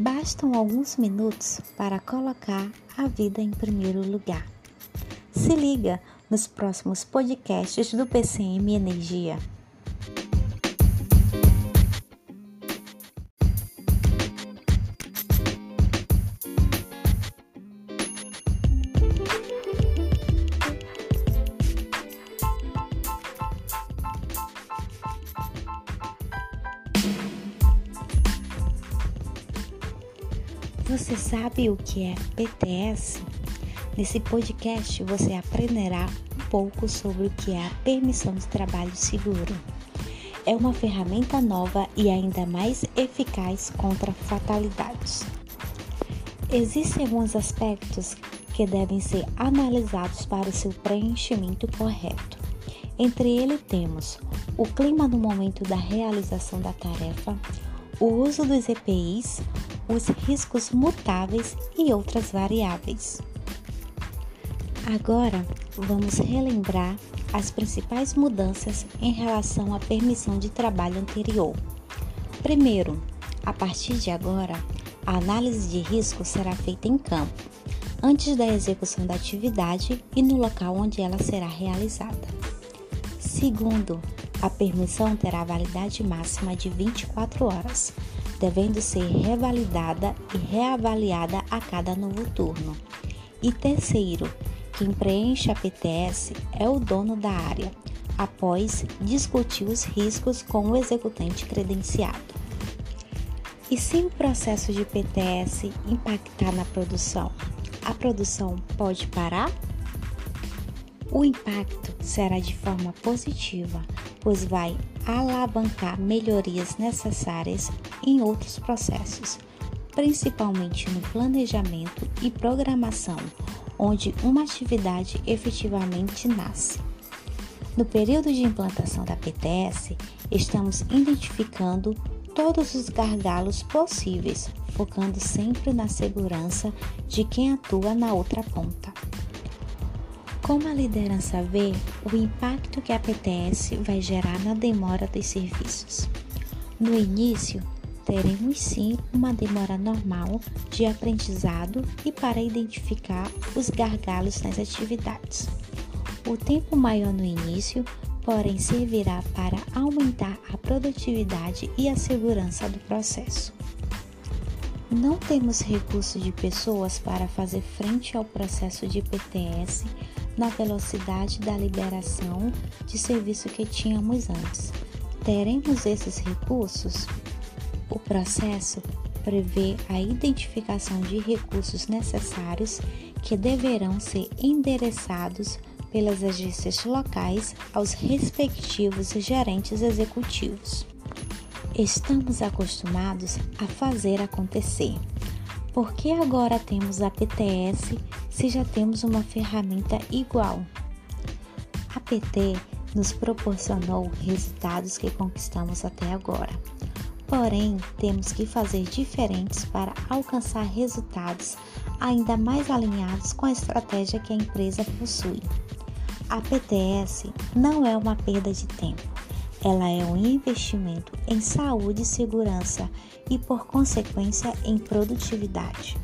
Bastam alguns minutos para colocar a vida em primeiro lugar. Se liga nos próximos podcasts do PCM Energia. Você sabe o que é PTS? Nesse podcast você aprenderá um pouco sobre o que é a permissão de trabalho seguro. É uma ferramenta nova e ainda mais eficaz contra fatalidades. Existem alguns aspectos que devem ser analisados para o seu preenchimento correto. Entre eles temos o clima no momento da realização da tarefa, o uso dos EPIs, os riscos mutáveis e outras variáveis. Agora, vamos relembrar as principais mudanças em relação à permissão de trabalho anterior. Primeiro, a partir de agora, a análise de risco será feita em campo, antes da execução da atividade e no local onde ela será realizada. Segundo, a permissão terá validade máxima de 24 horas, devendo ser revalidada e reavaliada a cada novo turno. E terceiro, quem preenche a PTS é o dono da área, após discutir os riscos com o executante credenciado. E se o processo de PTS impactar na produção, a produção pode parar? O impacto será de forma positiva, pois vai alavancar melhorias necessárias em outros processos, principalmente no planejamento e programação, onde uma atividade efetivamente nasce. No período de implantação da PTS, estamos identificando todos os gargalos possíveis, focando sempre na segurança de quem atua na outra ponta. Como a liderança vê o impacto que a PTS vai gerar na demora dos serviços? No início, teremos sim uma demora normal de aprendizado e para identificar os gargalos nas atividades. O tempo maior no início, porém, servirá para aumentar a produtividade e a segurança do processo. Não temos recurso de pessoas para fazer frente ao processo de PTS na velocidade da liberação de serviço que tínhamos antes. Teremos esses recursos? O processo prevê a identificação de recursos necessários que deverão ser endereçados pelas agências locais aos respectivos gerentes executivos. Estamos acostumados a fazer acontecer. Por que agora temos a PTS se já temos uma ferramenta igual? A PT nos proporcionou resultados que conquistamos até agora. Porém, temos que fazer diferentes para alcançar resultados ainda mais alinhados com a estratégia que a empresa possui. A PTS não é uma perda de tempo, ela é um investimento em saúde e segurança e, por consequência, em produtividade.